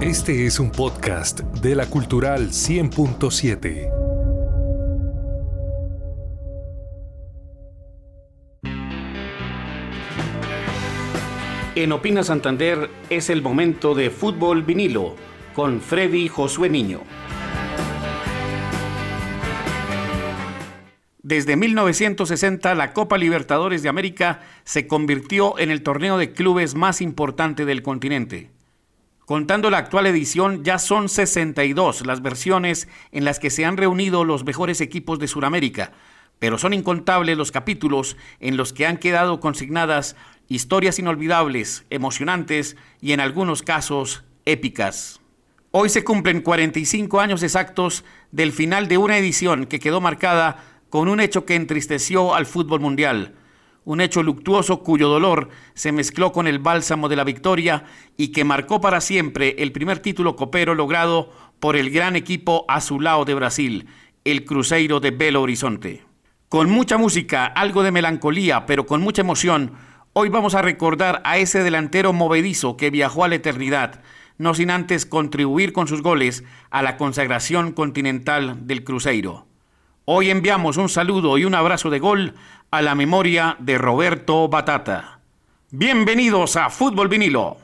Este es un podcast de la Cultural 100.7. En Opina Santander es el momento de fútbol vinilo con Freddy Josué Niño. Desde 1960, la Copa Libertadores de América se convirtió en el torneo de clubes más importante del continente. Contando la actual edición, ya son 62 las versiones en las que se han reunido los mejores equipos de Sudamérica, pero son incontables los capítulos en los que han quedado consignadas historias inolvidables, emocionantes y en algunos casos épicas. Hoy se cumplen 45 años exactos del final de una edición que quedó marcada con un hecho que entristeció al fútbol mundial, un hecho luctuoso cuyo dolor se mezcló con el bálsamo de la victoria y que marcó para siempre el primer título copero logrado por el gran equipo azulao de Brasil, el Cruzeiro de Belo Horizonte. Con mucha música, algo de melancolía, pero con mucha emoción, hoy vamos a recordar a ese delantero movedizo que viajó a la eternidad, no sin antes contribuir con sus goles a la consagración continental del Cruzeiro. Hoy enviamos un saludo y un abrazo de gol a la memoria de Roberto Batata. Bienvenidos a Fútbol Vinilo.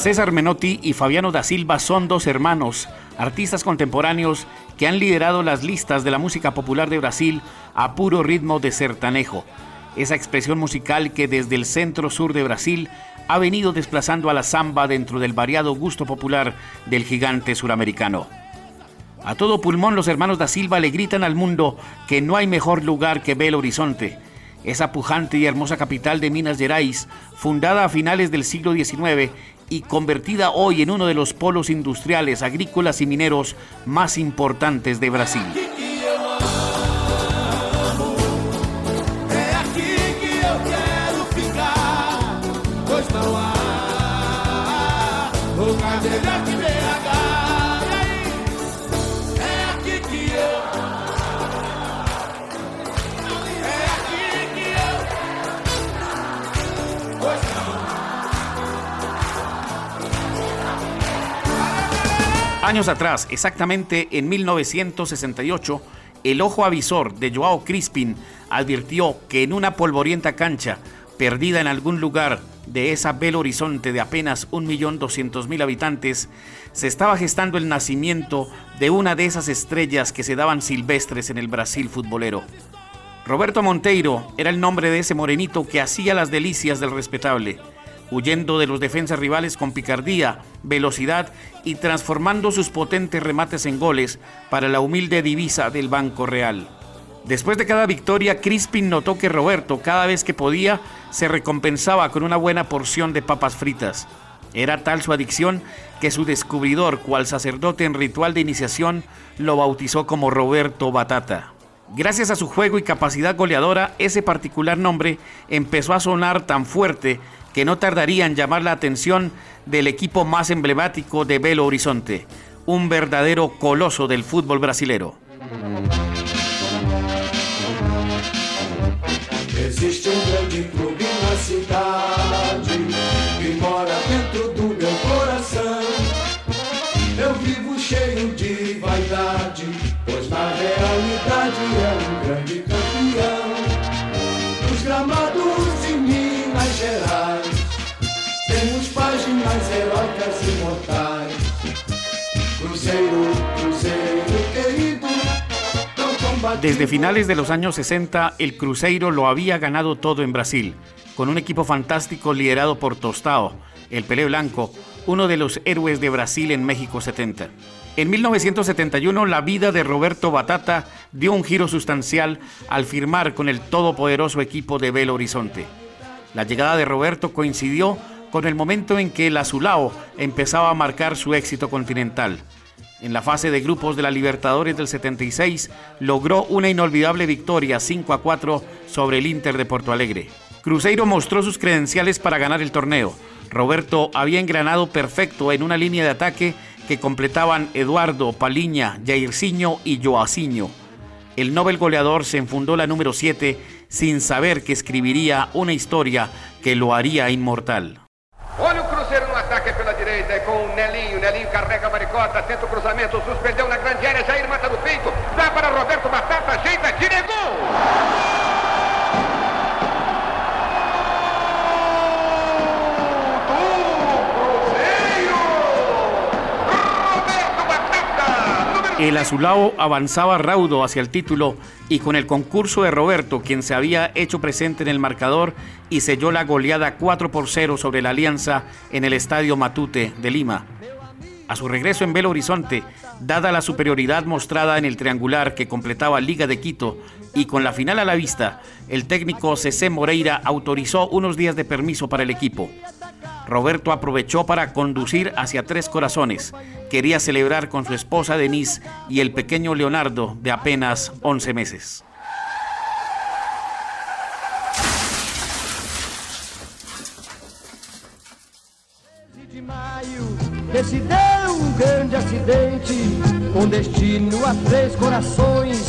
César Menotti y Fabiano da Silva son dos hermanos, artistas contemporáneos que han liderado las listas de la música popular de Brasil a puro ritmo de sertanejo, esa expresión musical que desde el centro sur de Brasil ha venido desplazando a la samba dentro del variado gusto popular del gigante suramericano. A todo pulmón los hermanos da Silva le gritan al mundo que no hay mejor lugar que Belo Horizonte, esa pujante y hermosa capital de Minas Gerais, fundada a finales del siglo XIX y convertida hoy en uno de los polos industriales, agrícolas y mineros más importantes de Brasil. Años atrás, exactamente en 1968, el ojo avisor de Joao Crispin advirtió que en una polvorienta cancha, perdida en algún lugar de esa Belo Horizonte de apenas 1.200.000 habitantes, se estaba gestando el nacimiento de una de esas estrellas que se daban silvestres en el Brasil futbolero. Roberto Monteiro era el nombre de ese morenito que hacía las delicias del respetable huyendo de los defensas rivales con picardía, velocidad y transformando sus potentes remates en goles para la humilde divisa del Banco Real. Después de cada victoria, Crispin notó que Roberto, cada vez que podía, se recompensaba con una buena porción de papas fritas. Era tal su adicción que su descubridor, cual sacerdote en ritual de iniciación, lo bautizó como Roberto Batata. Gracias a su juego y capacidad goleadora, ese particular nombre empezó a sonar tan fuerte que no tardaría en llamar la atención del equipo más emblemático de Belo Horizonte, un verdadero coloso del fútbol brasilero. Desde finales de los años 60, el Cruzeiro lo había ganado todo en Brasil, con un equipo fantástico liderado por Tostao, el Pelé Blanco, uno de los héroes de Brasil en México 70. En 1971, la vida de Roberto Batata dio un giro sustancial al firmar con el todopoderoso equipo de Belo Horizonte. La llegada de Roberto coincidió con el momento en que el Azulao empezaba a marcar su éxito continental. En la fase de grupos de la Libertadores del 76 logró una inolvidable victoria 5 a 4 sobre el Inter de Porto Alegre. Cruzeiro mostró sus credenciales para ganar el torneo. Roberto había engranado perfecto en una línea de ataque que completaban Eduardo, Paliña, Jairzinho y Joacinho. El Nobel goleador se enfundó la número 7 sin saber que escribiría una historia que lo haría inmortal. Direita com o Nelinho. Nelinho carrega a maricota, tenta o cruzamento, suspendeu na grande área. Jair mata no peito, dá para Roberto Batata, ajeita, tira e gol! El Azulao avanzaba raudo hacia el título y con el concurso de Roberto, quien se había hecho presente en el marcador y selló la goleada 4 por 0 sobre la Alianza en el Estadio Matute de Lima. A su regreso en Belo Horizonte, dada la superioridad mostrada en el triangular que completaba Liga de Quito y con la final a la vista, el técnico Cecé Moreira autorizó unos días de permiso para el equipo. Roberto aprovechó para conducir hacia Tres Corazones. Quería celebrar con su esposa Denise y el pequeño Leonardo de apenas 11 meses. um com destino a três corações,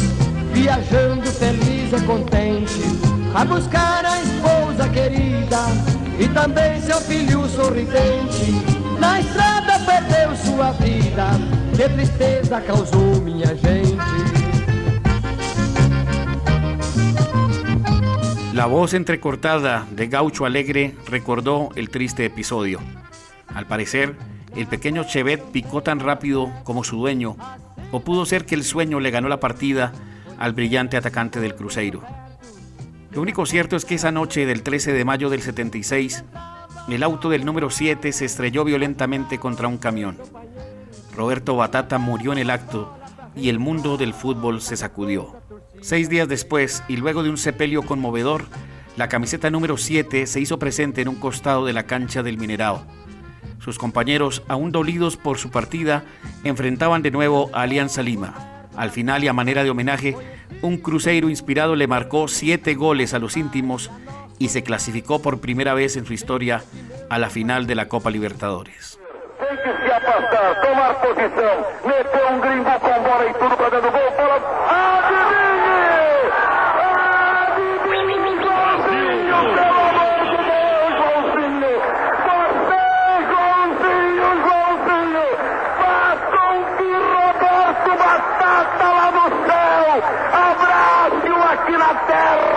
viajando feliz e contente a buscar a esposa querida e também seu filho sorridente. La voz entrecortada de Gaucho Alegre recordó el triste episodio. Al parecer, el pequeño Chevet picó tan rápido como su dueño, o pudo ser que el sueño le ganó la partida al brillante atacante del Cruzeiro. Lo único cierto es que esa noche del 13 de mayo del 76, el auto del número 7 se estrelló violentamente contra un camión. Roberto Batata murió en el acto y el mundo del fútbol se sacudió. Seis días después, y luego de un sepelio conmovedor, la camiseta número 7 se hizo presente en un costado de la cancha del Minerao. Sus compañeros, aún dolidos por su partida, enfrentaban de nuevo a Alianza Lima. Al final y a manera de homenaje, un cruceiro inspirado le marcó siete goles a los íntimos y se clasificó por primera vez en su historia a la final de la Copa Libertadores. Liberdade!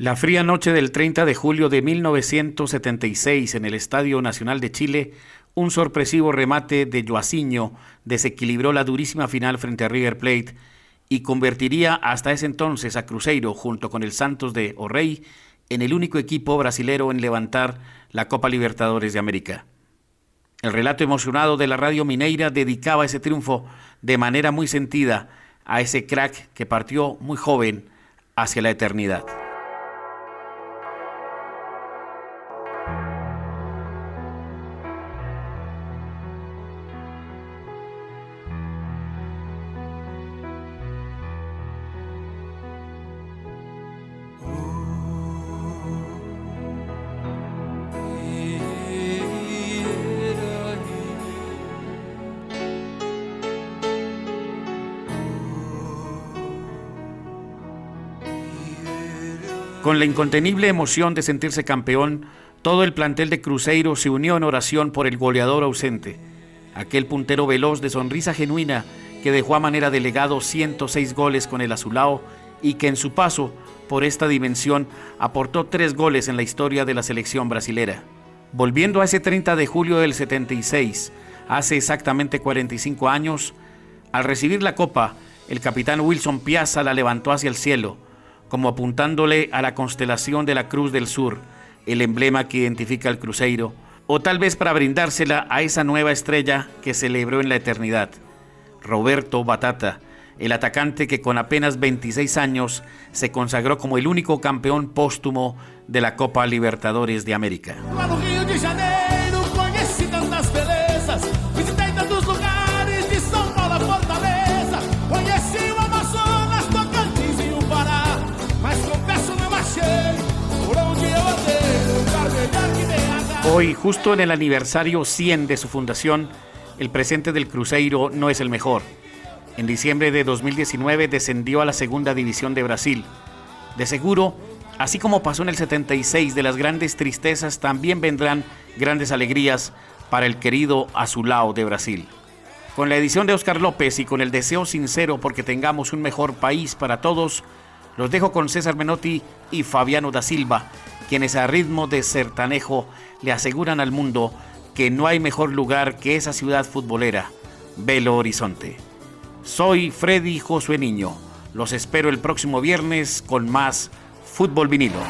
La fría noche del 30 de julio de 1976 en el Estadio Nacional de Chile, un sorpresivo remate de Joacinho desequilibró la durísima final frente a River Plate y convertiría hasta ese entonces a Cruzeiro junto con el Santos de Orrey en el único equipo brasilero en levantar la Copa Libertadores de América. El relato emocionado de la radio Mineira dedicaba ese triunfo de manera muy sentida a ese crack que partió muy joven hacia la eternidad. Con la incontenible emoción de sentirse campeón, todo el plantel de Cruzeiro se unió en oración por el goleador ausente, aquel puntero veloz de sonrisa genuina que dejó a manera de legado 106 goles con el azulao y que en su paso por esta dimensión aportó tres goles en la historia de la selección brasilera. Volviendo a ese 30 de julio del 76, hace exactamente 45 años, al recibir la copa, el capitán Wilson Piazza la levantó hacia el cielo, como apuntándole a la constelación de la Cruz del Sur, el emblema que identifica al Cruzeiro, o tal vez para brindársela a esa nueva estrella que celebró en la eternidad, Roberto Batata, el atacante que con apenas 26 años se consagró como el único campeón póstumo de la Copa Libertadores de América. Hoy, justo en el aniversario 100 de su fundación, el presente del Cruzeiro no es el mejor. En diciembre de 2019 descendió a la segunda división de Brasil. De seguro, así como pasó en el 76 de las grandes tristezas, también vendrán grandes alegrías para el querido Azulao de Brasil. Con la edición de Oscar López y con el deseo sincero porque tengamos un mejor país para todos, los dejo con César Menotti y Fabiano da Silva, quienes a ritmo de sertanejo le aseguran al mundo que no hay mejor lugar que esa ciudad futbolera, Belo Horizonte. Soy Freddy Josué Niño. Los espero el próximo viernes con más Fútbol Vinilo.